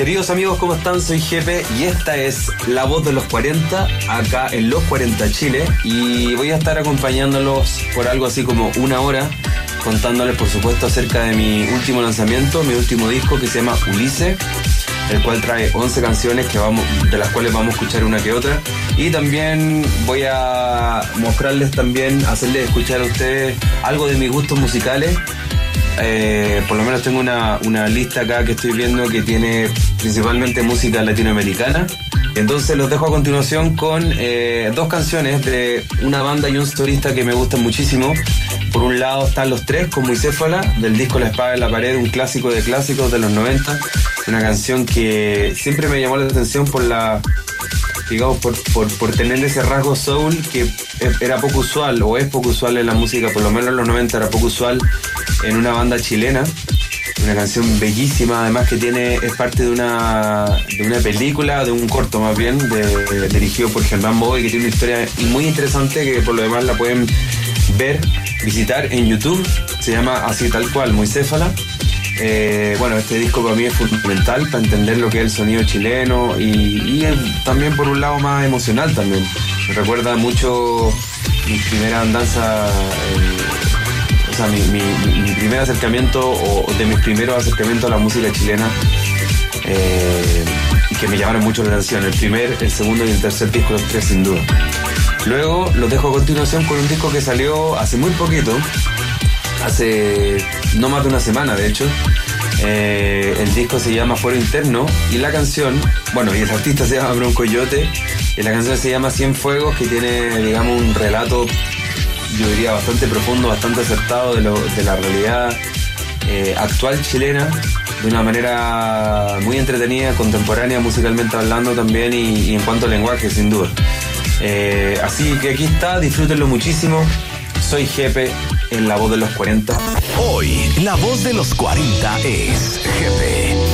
Queridos amigos, ¿cómo están? Soy Jepe y esta es La Voz de los 40, acá en Los 40 Chile. Y voy a estar acompañándolos por algo así como una hora, contándoles por supuesto acerca de mi último lanzamiento, mi último disco que se llama Ulisse, el cual trae 11 canciones que vamos, de las cuales vamos a escuchar una que otra. Y también voy a mostrarles también, hacerles escuchar a ustedes algo de mis gustos musicales eh, por lo menos tengo una, lista acá que estoy viendo que tiene principalmente música latinoamericana. Entonces los dejo a continuación con eh, dos canciones de una banda y un solista que me gustan muchísimo. Por un lado están Los Tres con Muicéfala, del disco La Espada en la Pared, un clásico de clásicos de los 90. Una canción que siempre me llamó la atención por la digamos, por, por, tener ese rasgo soul que era poco usual, o es poco usual en la música, por lo menos en los 90 era poco usual en una banda chilena. Una canción bellísima, además que tiene, es parte de una, de una película, de un corto más bien, dirigido por Germán Boy, que tiene una historia muy interesante que por lo demás la pueden ver, visitar en YouTube. Se llama así tal cual, Muy Céfala. Eh, bueno, este disco para mí es fundamental para entender lo que es el sonido chileno y, también por un lado más emocional también. Me recuerda mucho mi primera andanza, eh, o sea, mi, primer acercamiento o de mis primeros acercamientos a la música chilena eh, que me llamaron mucho la atención. El primer, el segundo y el tercer disco, los tres sin duda. Luego los dejo a continuación con un disco que salió hace muy poquito, hace no más de una semana de hecho. Eh, el disco se llama Fuero Interno y la canción, bueno, y el artista se llama Bronco Yote y la canción se llama Cien Fuegos que tiene, digamos, un relato, yo diría, bastante profundo, bastante acertado de, la realidad eh, actual chilena de una manera muy entretenida, contemporánea, musicalmente hablando también y, en cuanto al lenguaje, sin duda. Eh, así que aquí está, disfrútenlo muchísimo. Soy Jepe en La Voz de los 40. Hoy, La Voz de los 40 es Jepe.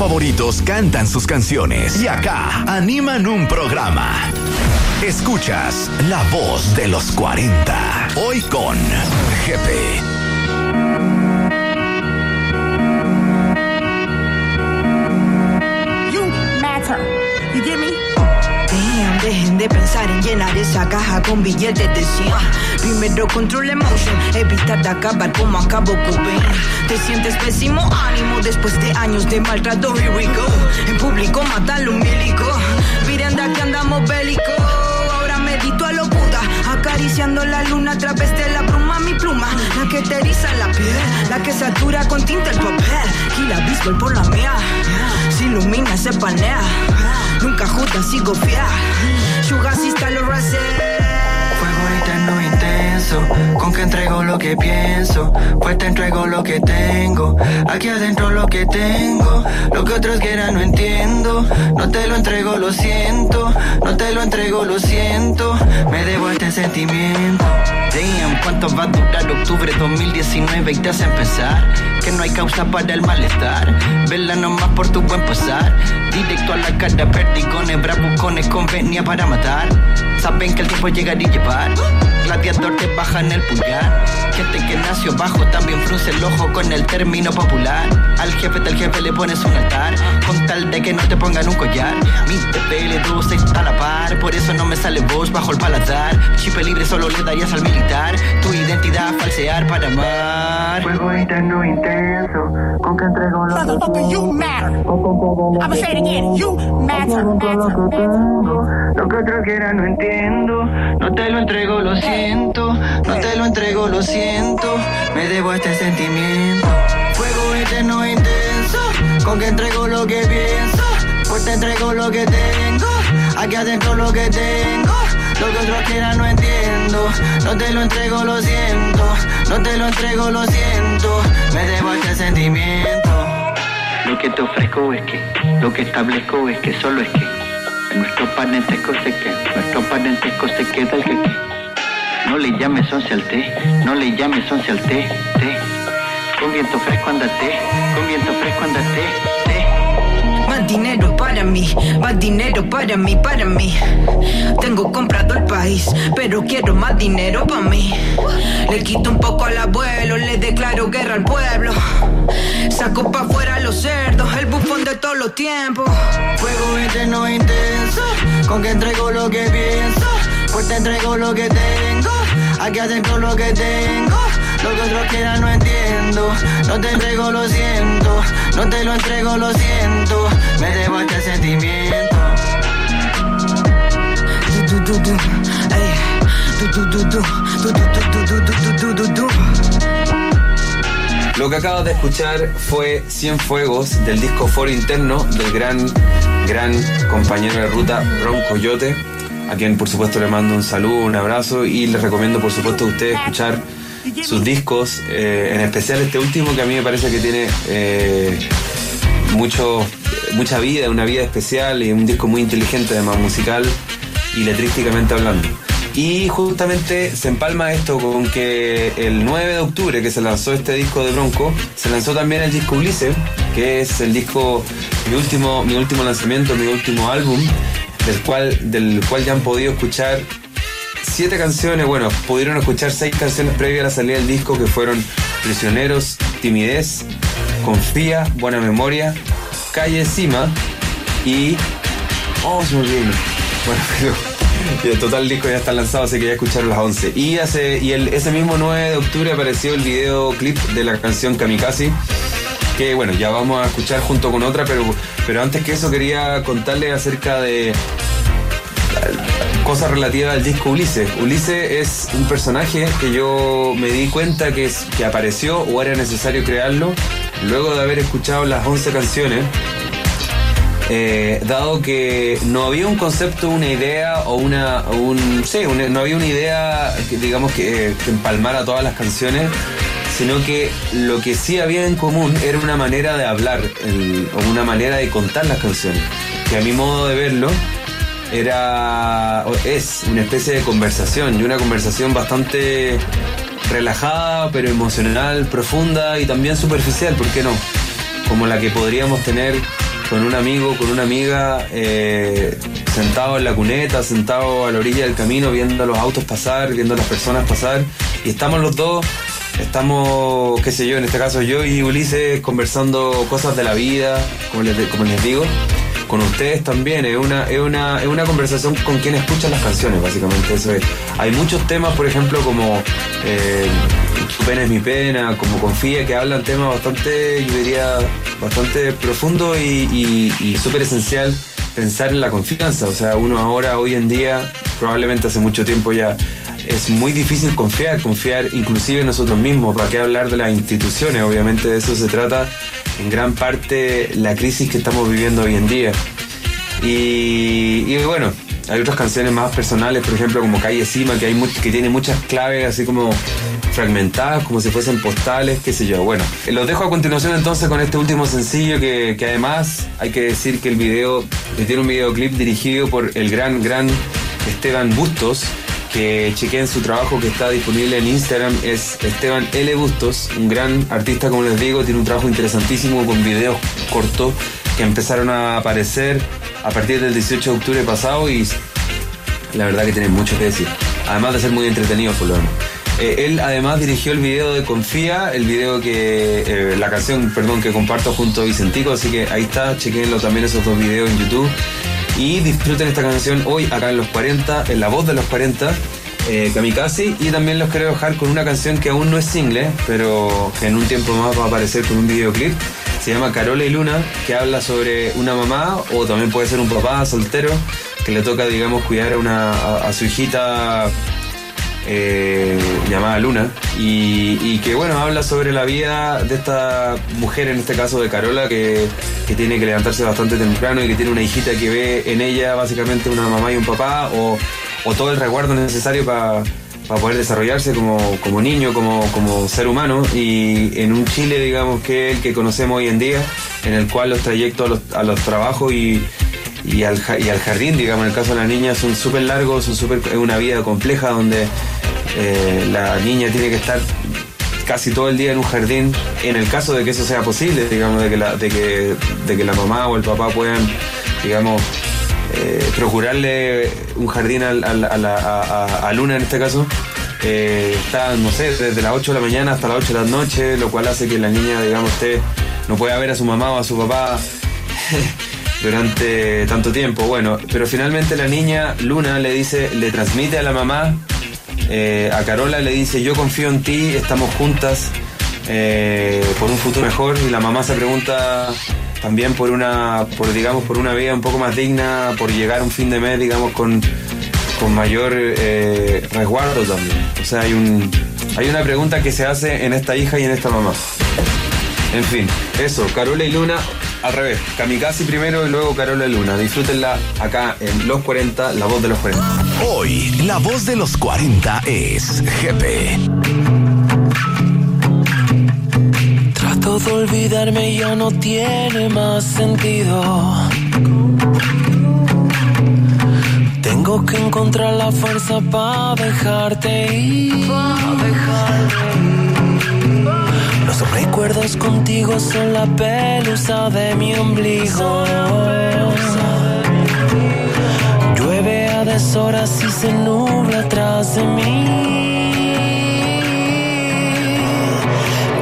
Favoritos cantan sus canciones y acá animan un programa. Escuchas La Voz de los 40. Hoy con Jefe. De pensar en llenar esa caja con billetes de 100. Primero control emotion, evitar de acabar como acabo Cobain. Te sientes pésimo ánimo después de años de maltrato, here we go. En público matan un milico, miren de aquí andamos bélico. Ahora medito a lo Buda, acariciando la luna a través de la La que te eriza la piel, la que satura con tinta el papel. Y la bisbal por la mía, se ilumina, se panea. Nunca justa, sigo fiel. Sugar sister lo rasé. Fuego eterno con que entrego lo que pienso, pues te entrego lo que tengo, aquí adentro lo que tengo, lo que otros quieran no entiendo, no te lo entrego, lo siento, no te lo entrego, lo siento, me debo este sentimiento. Damn, ¿cuánto va a durar octubre 2019 y te hacen pensar que no hay causa para el malestar? Verla nomás por tu buen pasar, directo a la cara, perdigones, bravucones, convenia para matar. Saben que el tiempo llegar y llevar radiador te bajan el pulgar. Gente que nació bajo también frunce el ojo con el término popular. Al jefe del jefe le pones un altar. Con tal de que no te pongan un collar. Mi TPL2 está a la par. Por eso no me sale voz bajo el paladar. Chip libre solo le darías al militar. Tu identidad falsear para amar. Fuego interno intenso. Con que entrego lo Motherfucker, you matter. I'ma say it again. You matter. matter, matter. Lo que otros quieran no entiendo. No te lo entrego, lo siento. No te lo entrego, lo siento. Me debo este sentimiento. Fuego eterno intenso. Con que entrego lo que pienso. Pues te entrego lo que tengo. Aquí adentro lo que tengo. Lo que otros quieran no entiendo. No te lo entrego, lo siento. No te lo entrego, lo siento. Me debo este sentimiento. Lo que te ofrezco es que, lo que establezco es que solo es que, en nuestro parentesco se que, nuestro parentesco se queda el que. No le llames once al té, no le llames once al té, té. Con viento fresco andate, con viento fresco andate, té. Más dinero para mí, más dinero para mí, para mí. Tengo comprado el país, pero quiero más dinero para mí. Le quito un poco al abuelo, le declaro guerra al pueblo. Saco pa' fuera los cerdos, el bufón de todos los tiempos. Fuego eterno intenso, con que entrego lo que pienso, pues te entrego lo que tengo, Aquí hacen con lo que tengo. Lo que otros quieran no entiendo. No te entrego, lo siento. No te lo entrego, lo siento. Me debo a este sentimiento. Du, du, du, Lo que acabas de escuchar fue Cien Fuegos del disco Foro Interno del gran, gran compañero de ruta Ron Coyote a quien por supuesto le mando un saludo, un abrazo y les recomiendo por supuesto a ustedes escuchar sus discos, eh, en especial este último que a mí me parece que tiene eh, mucho, mucha vida, una vida especial y un disco muy inteligente además musical y letrísticamente hablando. Y justamente se empalma esto con que el 9 de octubre que se lanzó este disco de Bronco, se lanzó también el disco Ulises, que es el disco, mi último, mi último lanzamiento, mi último álbum, del cual, del cual ya han podido escuchar siete canciones, bueno, pudieron escuchar seis canciones previas a la salida del disco que fueron Prisioneros, Timidez, Confía, Buena Memoria, Calle Cima y... Oh, se me olvidó. Bueno, pero... Y el total disco ya está lanzado, así que ya escucharon las 11. Y, hace, y el, ese mismo 9 de octubre apareció el videoclip de la canción Kamikaze, que bueno, ya vamos a escuchar junto con otra, pero, pero antes que eso quería contarles acerca de cosas relativas al disco Ulises. Ulises es un personaje que yo me di cuenta que, es, que apareció o era necesario crearlo luego de haber escuchado las 11 canciones. Eh, dado que no había un concepto, una idea o una, un, sí, no había una idea, digamos, que, que empalmara todas las canciones, sino que lo que sí había en común era una manera de hablar o una manera de contar las canciones, que a mi modo de verlo era, es una especie de conversación y una conversación bastante relajada, pero emocional, profunda y también superficial, ¿por qué no? como la que podríamos tener con un amigo, con una amiga, eh, sentado en la cuneta, sentado a la orilla del camino, viendo los autos pasar, viendo las personas pasar, y estamos los dos, estamos, qué sé yo, en este caso yo y Ulises conversando cosas de la vida, como les, como les digo, con ustedes también, es una, es una, es una conversación con quien escucha las canciones, básicamente eso es. Hay muchos temas, por ejemplo, como eh, Tu pena es mi pena, como Confía, que hablan temas bastante, yo diría, bastante profundo y, y- y súper esencial pensar en la confianza. O sea, uno ahora, hoy en día, probablemente hace mucho tiempo ya, es muy difícil confiar, confiar inclusive en nosotros mismos. ¿Para qué hablar de las instituciones? Obviamente de eso se trata en gran parte la crisis que estamos viviendo hoy en día. Y, bueno, hay otras canciones más personales, por ejemplo, como Calle Cima, que, tiene muchas claves así como fragmentadas, como si fuesen postales, qué sé yo. Bueno, los dejo a continuación entonces con este último sencillo que, además hay que decir que el video, que tiene un videoclip dirigido por el gran, gran Esteban Bustos, que chequeen su trabajo que está disponible en Instagram, es Esteban L. Bustos, un gran artista, como les digo, tiene un trabajo interesantísimo con videos cortos que empezaron a aparecer a partir del 18 de octubre pasado y la verdad que tiene mucho que decir. Además de ser muy entretenido por lo. Eh, él además dirigió el video de Confía, el video que, eh, la canción, perdón, que comparto junto a Vicentico, así que ahí está, chequenlo también esos dos videos en YouTube. Y disfruten esta canción hoy acá en los 40, en la voz de los 40, eh, Kamikaze. Y también los quiero dejar con una canción que aún no es single, pero que en un tiempo más va a aparecer con un videoclip. Se llama Carola y Luna, que habla sobre una mamá o también puede ser un papá soltero que le toca, digamos, cuidar a, una, a, a su hijita eh, llamada Luna y, que bueno habla sobre la vida de esta mujer en este caso de Carola que, que tiene que levantarse bastante temprano y que tiene una hijita que ve en ella básicamente una mamá y un papá o, o todo el resguardo necesario para poder desarrollarse como, como niño, como, como ser humano. Y en un Chile digamos que el que conocemos hoy en día en el cual los trayectos a los, a los trabajos y y al, y al jardín, digamos, en el caso de la niña, son súper largos, son súper, es una vida compleja donde eh, la niña tiene que estar casi todo el día en un jardín, en el caso de que eso sea posible, digamos, de que la, de que, la mamá o el papá puedan, digamos, eh, procurarle un jardín a Luna en este caso. eh, está, no sé, desde las 8 de la mañana hasta las 8 de la noche, lo cual hace que la niña, digamos, esté, no pueda ver a su mamá o a su papá durante tanto tiempo. Bueno, pero finalmente la niña Luna le dice, le transmite a la mamá, eh, a Carola le dice, yo confío en ti, estamos juntas eh, por un futuro mejor. Y la mamá se pregunta también por una, por digamos, por una vida un poco más digna, por llegar a un fin de mes, digamos, con, con mayor eh, resguardo también. O sea, hay un, hay una pregunta que se hace en esta hija y en esta mamá. En fin, eso, Carola y Luna, al revés. Kamikaze primero y luego Carola Luna. Disfrútenla acá en Los 40, la voz de los 40. Hoy, la voz de los 40 es GP. Trato de olvidarme y ya no tiene más sentido. Tengo que encontrar la fuerza para dejarte ir. Los recuerdos contigo son la pelusa de mi ombligo. Llueve a deshoras y se nubla atrás de mí.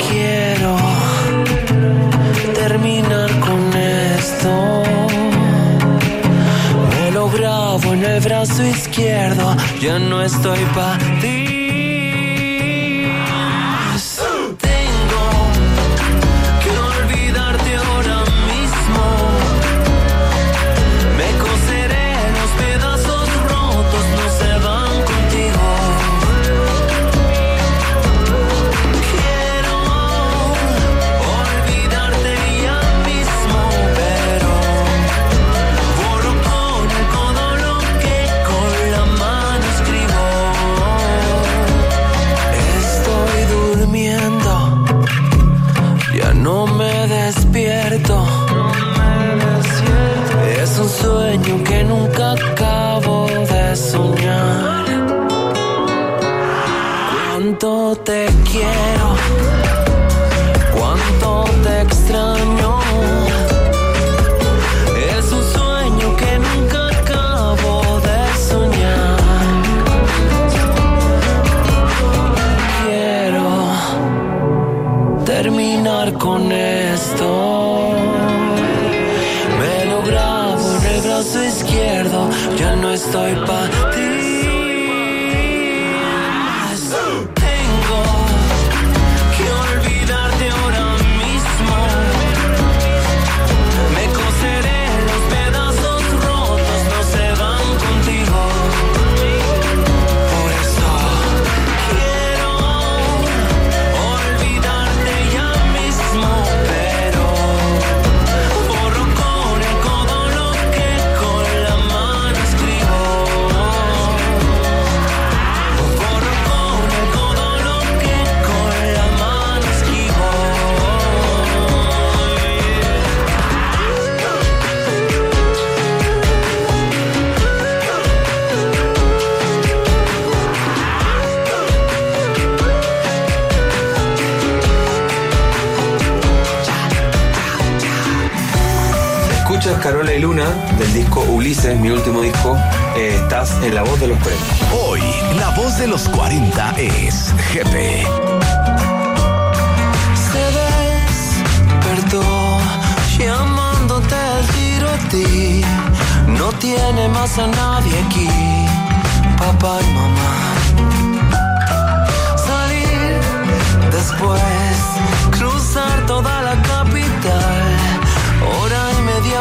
Quiero terminar con esto. Me lo grabo en el brazo izquierdo. Ya no estoy para ti. Te quiero,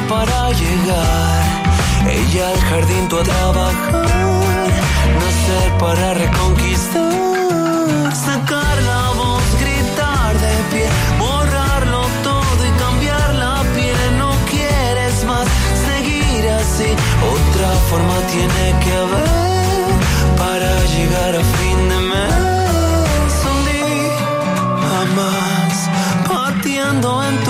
para llegar. Ella al jardín, tú a trabajar, nacer para reconquistar, sacar la voz, gritar de pie, borrarlo todo y cambiar la piel. No quieres más seguir así, otra forma tiene que haber para llegar a fin de mes. Un día pateando en.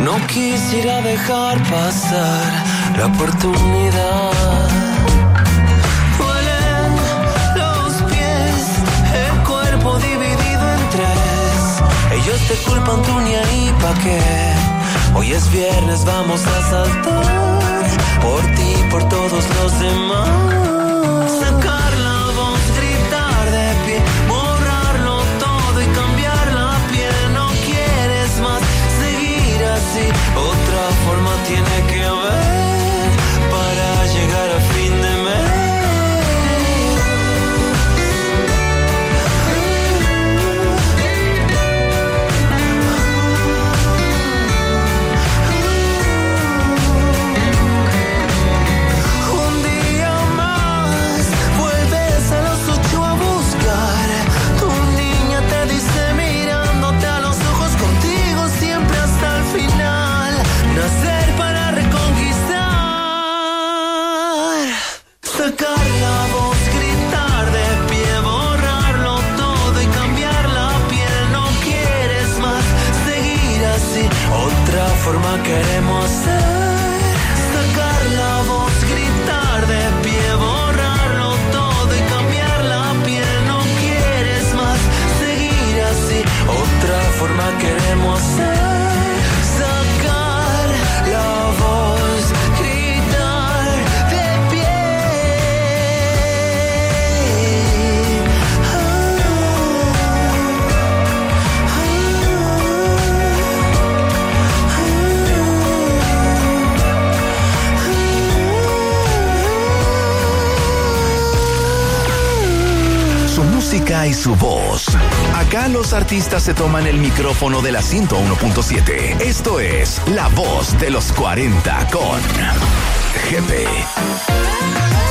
No quisiera dejar pasar la oportunidad. Duelen los pies, el cuerpo dividido en tres. Ellos te culpan tú ni ahí pa' qué. Hoy es viernes, vamos a saltar por ti, por todos los demás. Forma queremos ser. Y su voz. Acá los artistas se toman el micrófono de la 101.7. Esto es La Voz de los 40 con Jepe.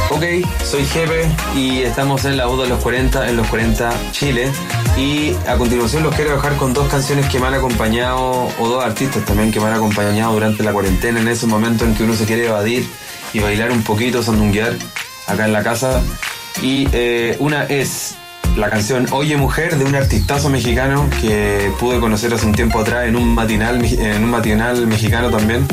Ok, soy Jepe y estamos en la voz de los 40, en los 40 Chile. Y a continuación los quiero dejar con dos canciones que me han acompañado, o dos artistas también que me han acompañado durante la cuarentena, en ese momento en que uno se quiere evadir y bailar un poquito, sandunguear acá en la casa. Y eh, una es la canción Oye Mujer de un artistazo mexicano que pude conocer hace un tiempo atrás en un matinal, en un matinal mexicano también.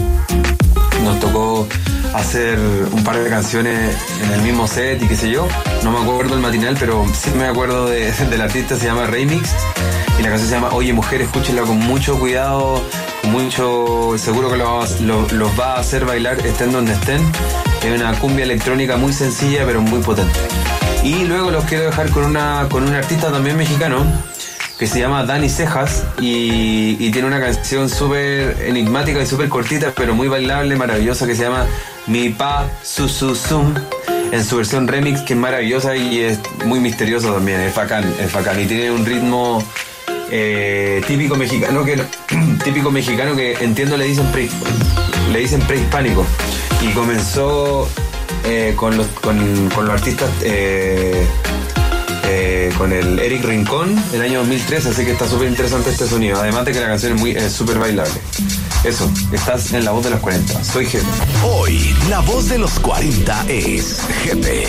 Nos tocó hacer un par de canciones en el mismo set y qué sé yo. No me acuerdo el matinal, pero sí me acuerdo de- del artista, se llama Remix. Y la canción se llama Oye Mujer, escúchenla con mucho cuidado, con mucho. seguro que lo- lo- los va a hacer bailar estén donde estén. Es una cumbia electrónica muy sencilla pero muy potente. Y luego los quiero dejar con, una, con un artista también mexicano que se llama Dani Cejas y, tiene una canción súper enigmática y súper cortita, pero muy bailable, maravillosa, que se llama Mi Pa Su Su Sum en su versión remix, que es maravillosa y es muy misterioso también, es bacán, es bacán. Y tiene un ritmo eh, típico mexicano que típico mexicano que entiendo le dicen pre, le dicen prehispánico. Y comenzó eh, con, los, con, los artistas eh, eh, con el Eric Rincón el año 2013, así que está súper interesante este sonido. Además de que la canción es muy súper bailable. Eso, estás en la voz de los 40. Soy Jefe. Hoy, la voz de los 40 es Jepe.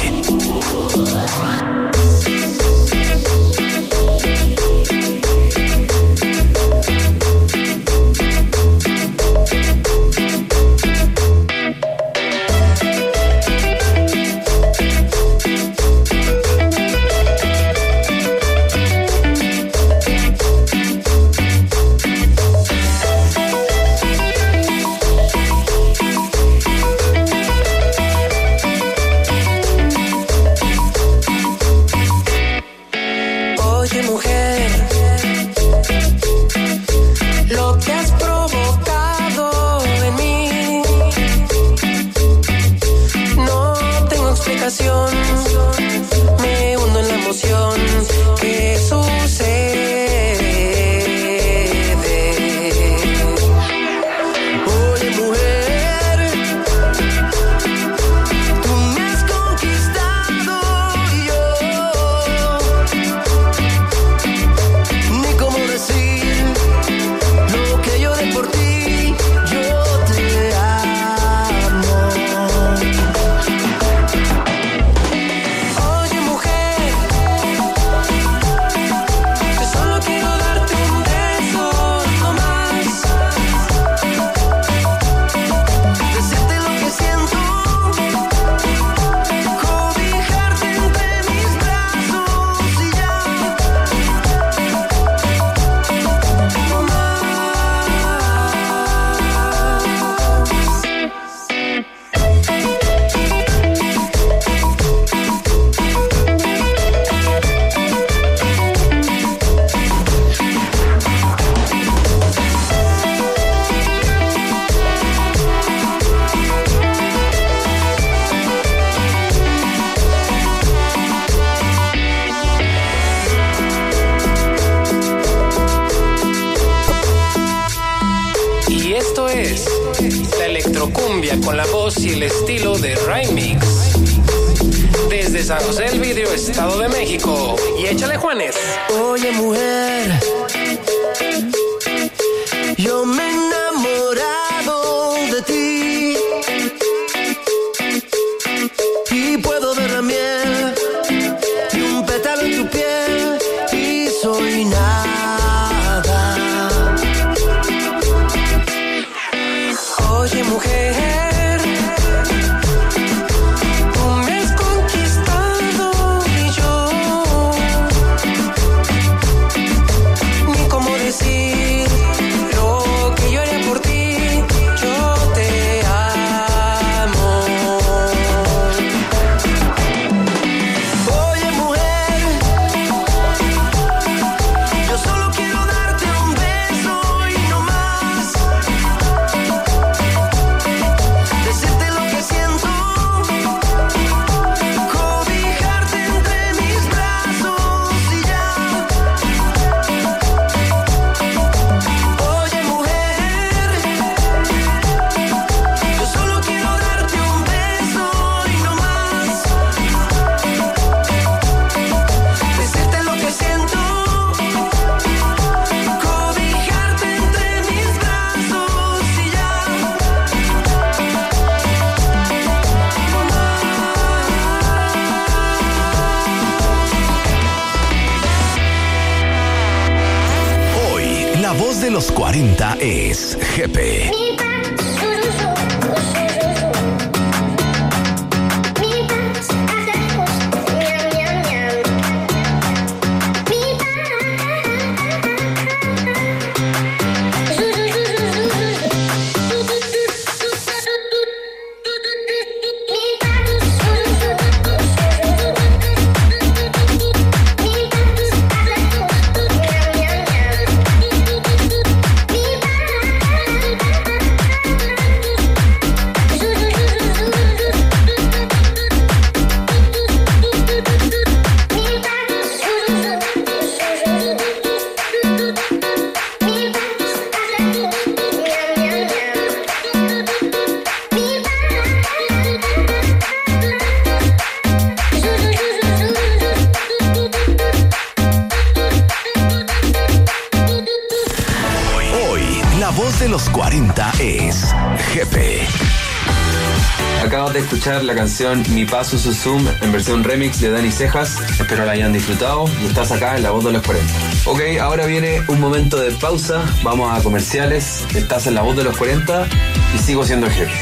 Canción Mi Paso Su Zoom en versión remix de Dani Cejas. Espero la hayan disfrutado y estás acá en la voz de los 40. Ok, ahora viene un momento de pausa. Vamos a comerciales. Estás en la voz de los 40 y sigo siendo el jefe.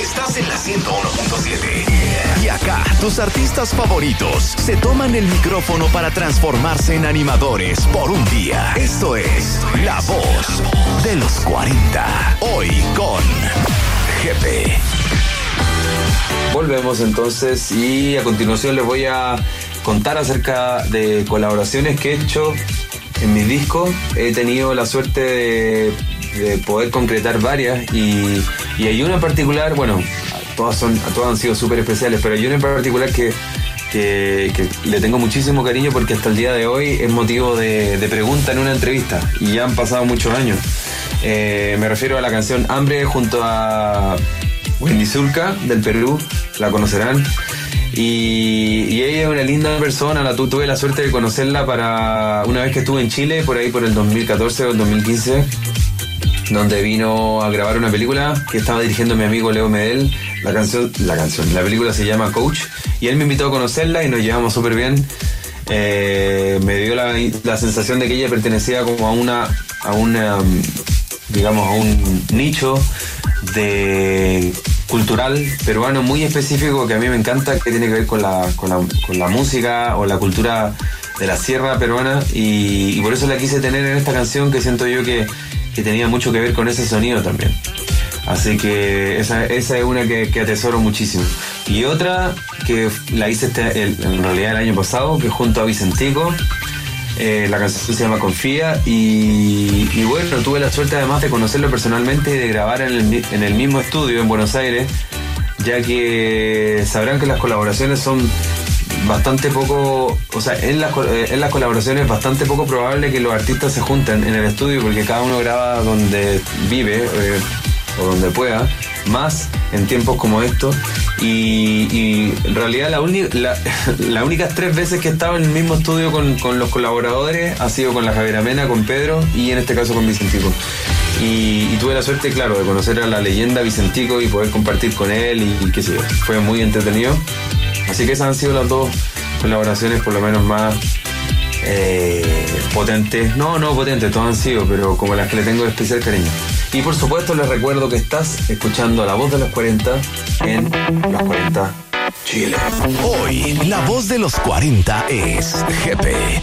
Estás en la 101.7. Y acá, tus artistas favoritos se toman el micrófono para transformarse en animadores por un día. Esto es La Voz de los 40. Hoy con Jefe. Volvemos entonces y a continuación les voy a contar acerca de colaboraciones que he hecho en mis discos. He tenido la suerte de, de poder concretar varias y, y hay una en particular, bueno, todas, son, todas han sido súper especiales, pero hay una en particular que, que, que le tengo muchísimo cariño porque hasta el día de hoy es motivo de, de pregunta en una entrevista y ya han pasado muchos años. Eh, me refiero a la canción Hambre junto a Wendy Zulka del Perú, la conocerán. Y, ella es una linda persona, la tu- tuve la suerte de conocerla para una vez que estuve en Chile, por ahí por el 2014 o el 2015, donde vino a grabar una película que estaba dirigiendo mi amigo Leo Medel. La canción, la canción, la película se llama Coach y él me invitó a conocerla y nos llevamos súper bien. Eh, me dio la, la sensación de que ella pertenecía como a una, a una, digamos, a un nicho de cultural peruano muy específico que a mí me encanta, que tiene que ver con la, con la, con la música o la cultura de la sierra peruana y, por eso la quise tener en esta canción que siento yo que, que tenía mucho que ver con ese sonido también. Así que esa, esa es una que, que atesoro muchísimo. Y otra que la hice este, el- en realidad el año pasado, que junto a Vicentico, eh, la canción se llama Confía y, bueno, tuve la suerte además de conocerlo personalmente y de grabar en el, en el mismo estudio en Buenos Aires, ya que sabrán que las colaboraciones son bastante poco, o sea, en las, eh, en las colaboraciones es bastante poco probable que los artistas se junten en el estudio porque cada uno graba donde vive eh, o donde pueda, más en tiempos como estos. Y, en realidad la las únicas tres veces que he estado en el mismo estudio con, con los colaboradores ha sido con la Javiera Mena, con Pedro y en este caso con Vicentico. Y, tuve la suerte, claro, de conocer a la leyenda Vicentico y poder compartir con él y, y qué sé yo. Fue muy entretenido. Así que esas han sido las dos colaboraciones por lo menos más eh, potentes. No, no potentes, todas han sido, pero como las que le tengo especial cariño. Y por supuesto les recuerdo que estás escuchando La Voz de los 40 en Los 40 Chile. Hoy, la voz de los 40 es Jefe.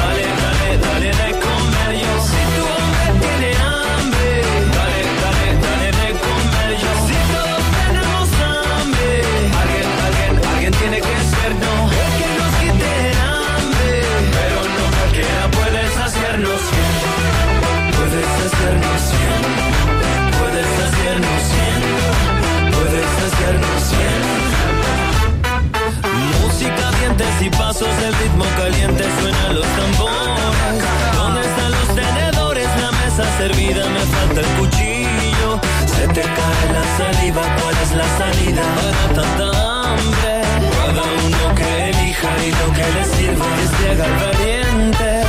y pasos, el ritmo caliente suenan los tambores. ¿Dónde están los tenedores? La mesa servida, me falta el cuchillo. Se te cae la saliva, ¿cuál es la salida para tanta hambre? Cada uno que elija y lo que le sirva es llegar valiente.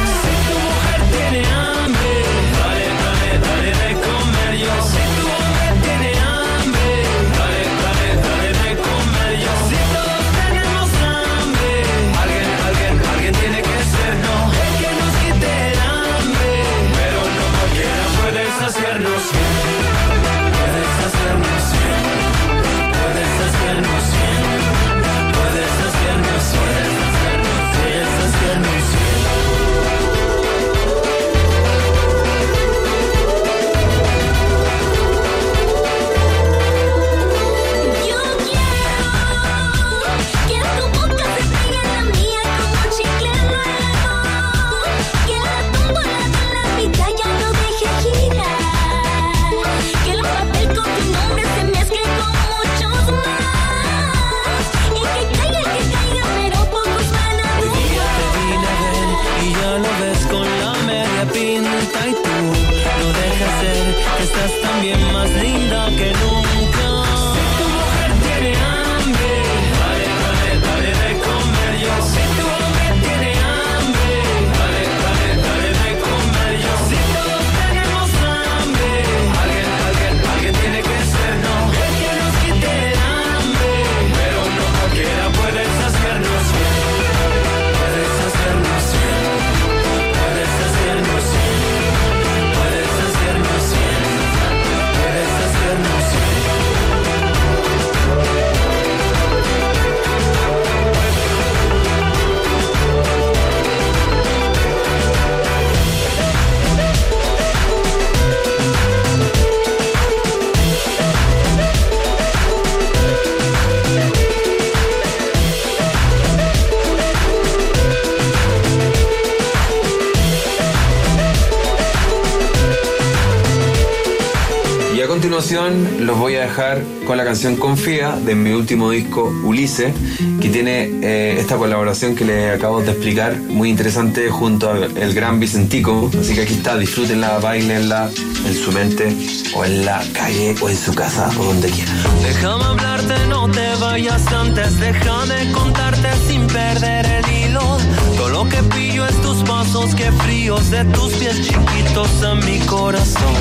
Con la canción Confía de mi último disco Ulises, que tiene eh, esta colaboración que les acabo de explicar, muy interesante junto al gran Vicentico. Así que aquí está, disfrútenla, bailenla en su mente o en la calle o en su casa o donde quieran. Déjame hablarte, no te vayas antes. Déjame contarte sin perder el hilo. Todo lo que pillo es tus pasos, que fríos de tus pies chiquitos en mi corazón.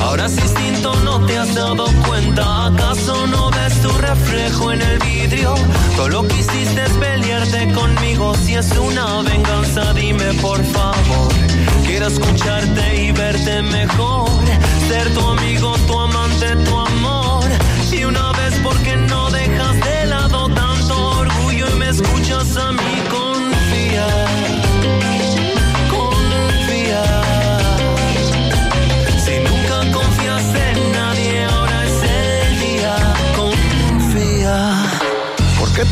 Ahora es distinto, no te has dado cuenta. ¿Acaso no ves tu reflejo en el vidrio? Todo lo que hiciste es pelearte conmigo. Si es una venganza, dime por favor. Quiero escucharte y verte mejor. Ser tu amigo, tu amante, tu amor. Y una vez, porque no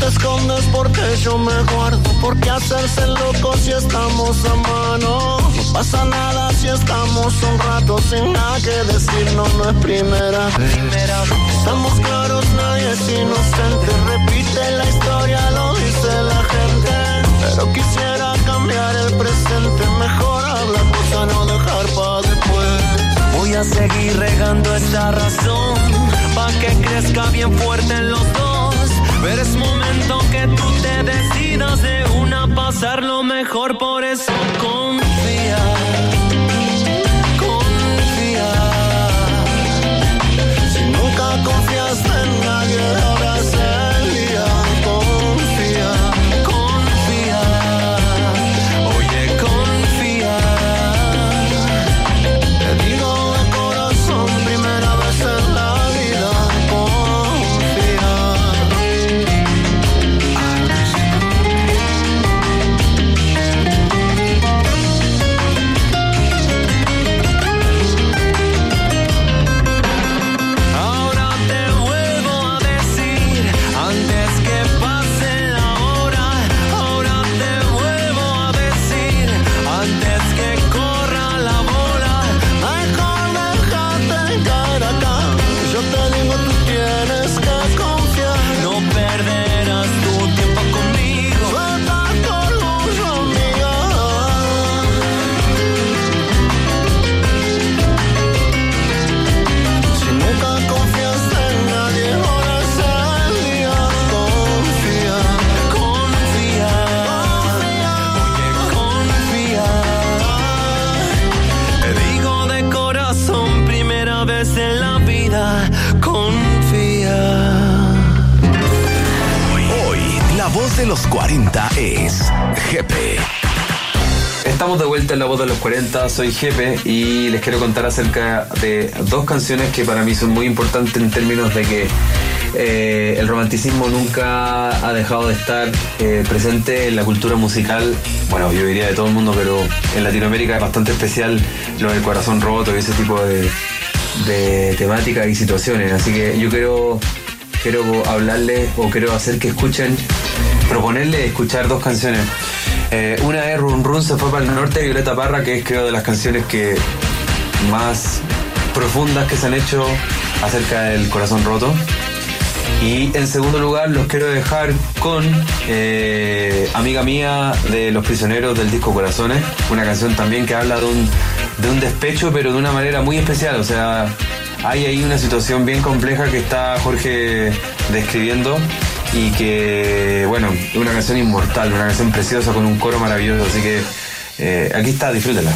te escondes? Porque yo me guardo. ¿Por qué hacerse loco si estamos a mano? No pasa nada si estamos un rato sin nada que decir. No, no es primera. Estamos claros, nadie es inocente. Repite la historia, lo dice la gente. Pero quisiera cambiar el presente. Mejor hablar, cosa no dejar para después. Voy a seguir regando esta razón Pa' que crezca bien fuerte en los dos Pero es momento que tú te decidas de una pasarlo mejor Por eso de los 40, soy Jepe y les quiero contar acerca de dos canciones que para mí son muy importantes en términos de que eh, el romanticismo nunca ha dejado de estar eh, presente en la cultura musical, bueno, yo diría de todo el mundo, pero en Latinoamérica es bastante especial lo del corazón roto y ese tipo de, de temáticas y situaciones, así que yo quiero, quiero hablarles o quiero hacer que escuchen, proponerles escuchar dos canciones. Eh, una es Run Run se fue para el norte Violeta Parra, que es creo de las canciones que más profundas que se han hecho acerca del corazón roto. Y en segundo lugar los quiero dejar con eh, Amiga Mía de Los Prisioneros del disco Corazones, una canción también que habla de un, de un despecho pero de una manera muy especial, o sea, hay ahí una situación bien compleja que está Jorge describiendo y que, bueno, es una canción inmortal, una canción preciosa con un coro maravilloso, así que eh, aquí está, disfrútela.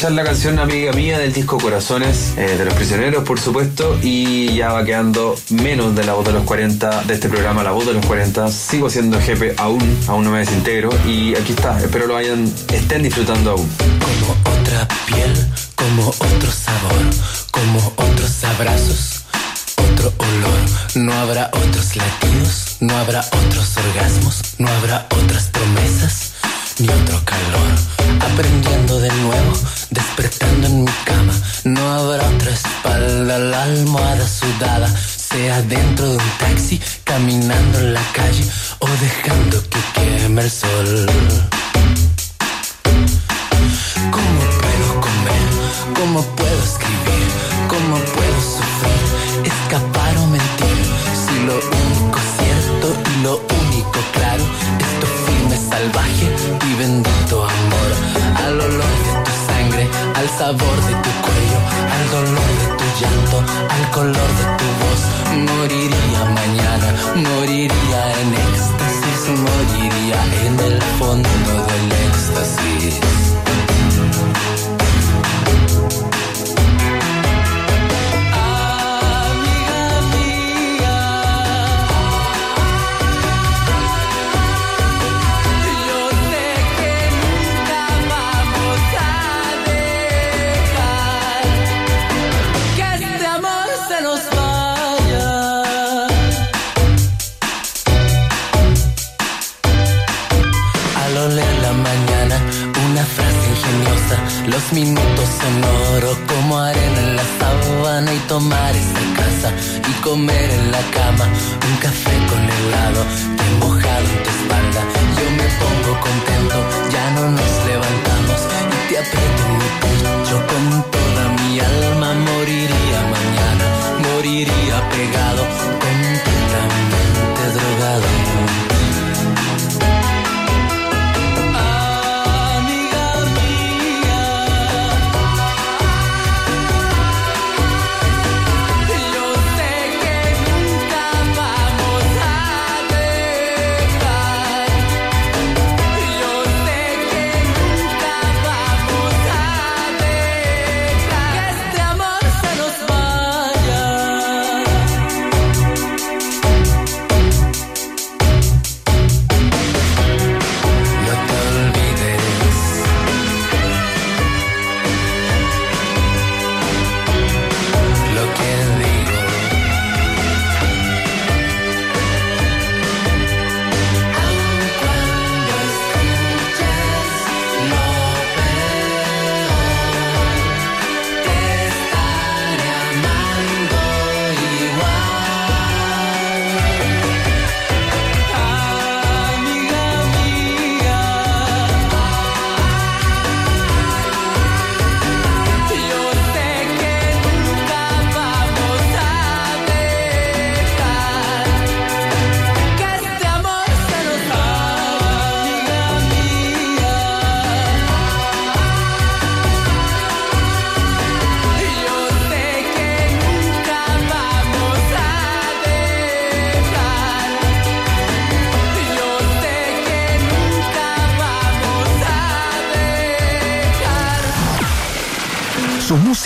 escuchar la canción Amiga Mía del disco Corazones eh, de los Prisioneros, por supuesto, y ya va quedando menos de la voz de los 40 de este programa, la voz de los 40. Sigo siendo jefe aún, aún no me desintegro, y aquí está, espero lo hayan, estén disfrutando aún. Como otra piel, como otro sabor, como otros abrazos, otro olor, no habrá otros latidos, no habrá otros orgasmos, no habrá otras promesas, ni otro calor, aprendiendo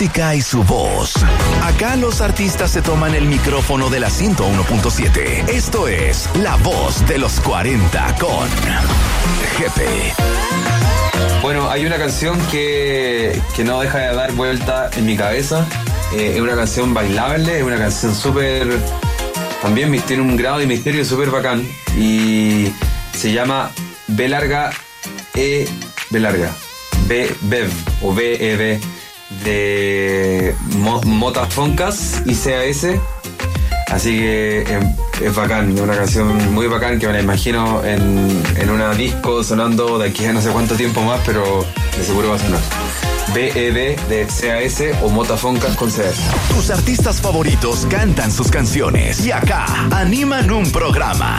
y su voz. Acá los artistas se toman el micrófono de la 101.7. Esto es La Voz de los 40 con Jepe. Bueno, hay una canción que, que no deja de dar vuelta en mi cabeza. Eh, es una canción bailable, es una canción súper. También tiene un grado de misterio súper bacán. Y se llama B larga E B larga. B Bev o B E B de Mo- Mota Foncas y CAS. Así que eh, es bacán, una canción muy bacán que me la imagino en, en una disco sonando de aquí a no sé cuánto tiempo más, pero de seguro va a sonar. BEB de CAS o Motafoncas con CAS. Tus artistas favoritos cantan sus canciones y acá animan un programa.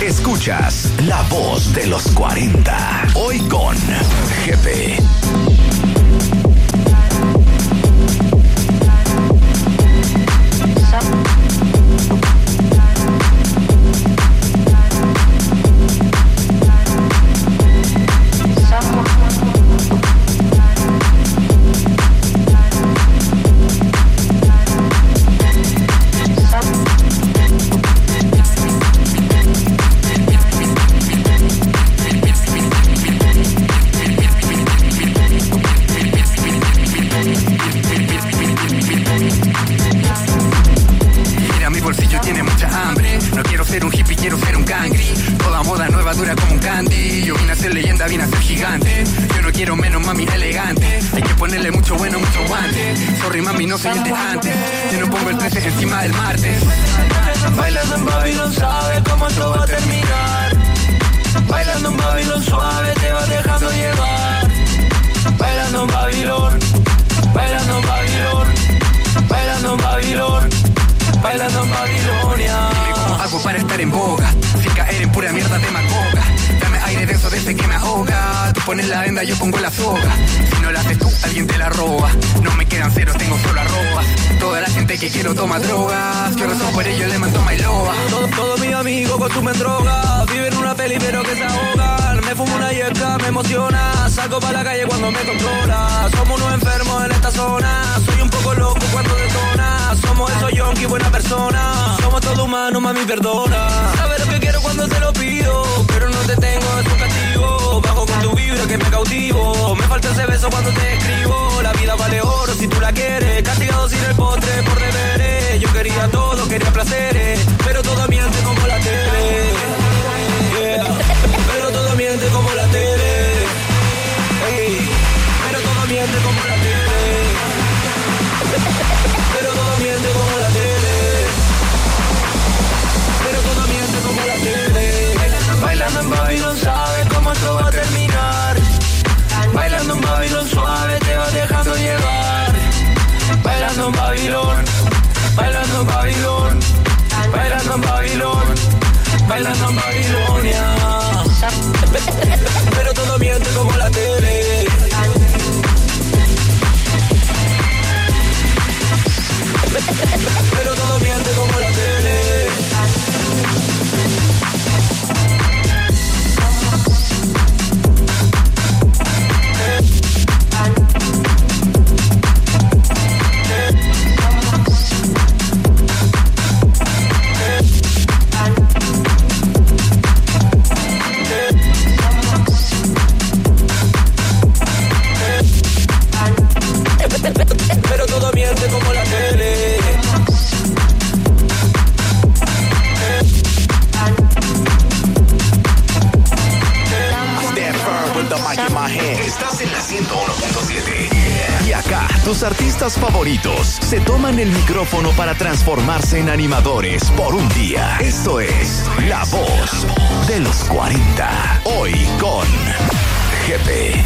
Escuchas La Voz de los 40. Hoy con Jepe. time. Sin caer en pura mierda demagoga. Dame aire de eso desde que me ahoga. Tú pones la venda, yo pongo la soga. Si no la haces tú, alguien te la roba. No me quedan ceros, tengo solo arroba. Toda la gente que quiero toma drogas. Yo rezo por ello, le mando my loba. Todos todo mis amigos consumen droga, viven una peli pero que se ahogan. Me fumo una yesca, me emociona, salgo para la calle cuando me controla. Somos unos enfermos en esta zona, soy un poco loco cuando detona. Somos esos yonkis, buena persona. Somos todos humanos, mami, perdona. Sabes lo que quiero cuando te lo pido, pero no te tengo, es un castigo. Bajo con tu vibra que me cautivo. Me falta ese beso cuando te escribo. La vida vale oro si tú la quieres. Castigado sin el postre por deberes. Yo quería todo, quería placeres, pero todo miente como la tele. Pero todo miente como la tele. Pero todo miente como la tele. Pero todo miente como la tele. Pero todo miente como la tele. Bailando en Babylon Babylon, bailando en Babylon, bailando en Babylon, bailando en Babilonia. Pero todo miente como la tele. En animadores por un día. Esto es La Voz de los 40. Hoy con Jepe.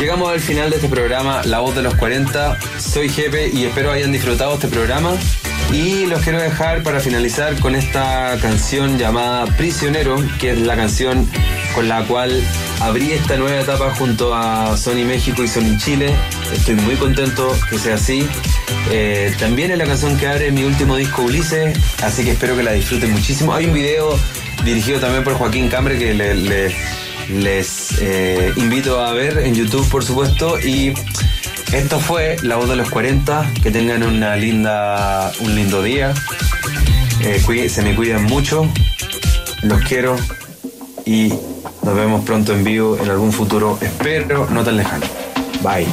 Llegamos al final de este programa, La Voz de los 40. Soy Jepe y espero hayan disfrutado este programa. Y los quiero dejar para finalizar con esta canción llamada Prisionero, que es la canción con la cual abrí esta nueva etapa junto a Sony México y Sony Chile. Estoy muy contento que sea así. Eh, también es la canción que abre mi último disco Ulises, así que espero que la disfruten muchísimo. Hay un video dirigido también por Joaquín Cambre que le, le- les eh, invito a ver en YouTube, por supuesto. Y esto fue La Voz de los 40. Que tengan una linda, un lindo día. Eh, se me cuidan mucho. Los quiero. Y nos vemos pronto en vivo en algún futuro. Espero no tan lejano. Bye.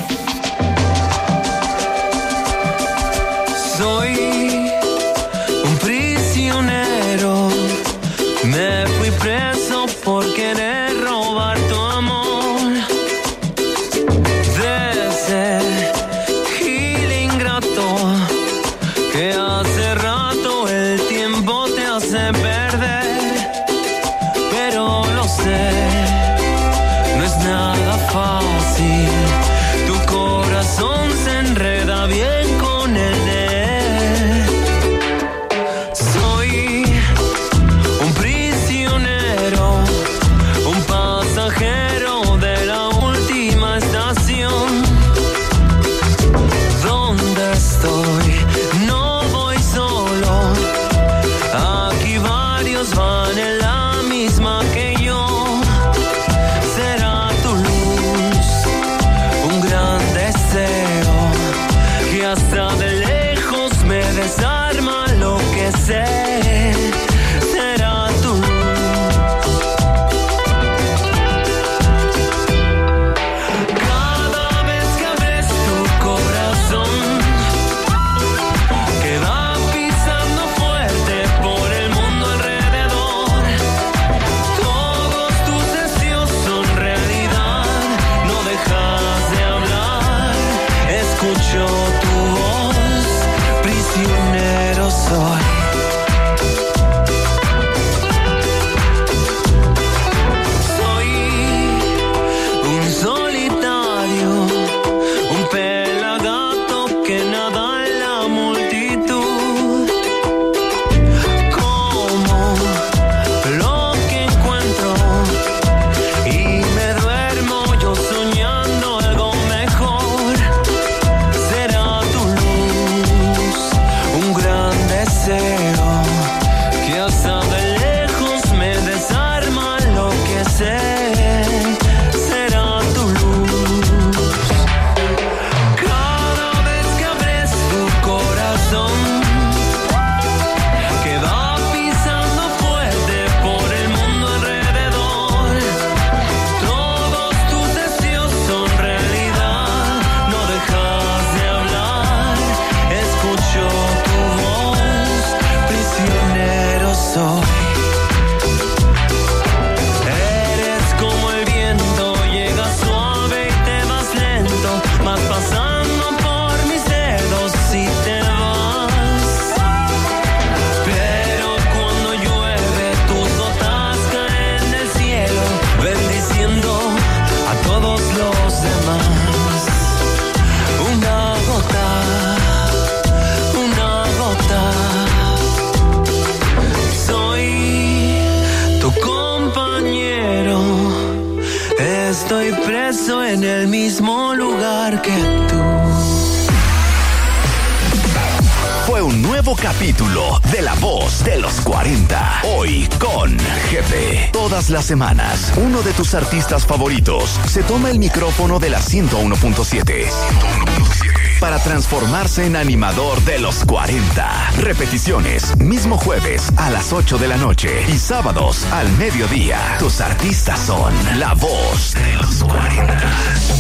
Semanas, uno de tus artistas favoritos se toma el micrófono de la 101.7 para transformarse en animador de los 40. Repeticiones, mismo jueves a las 8 de la noche y sábados al mediodía. Tus artistas son La Voz de los 40.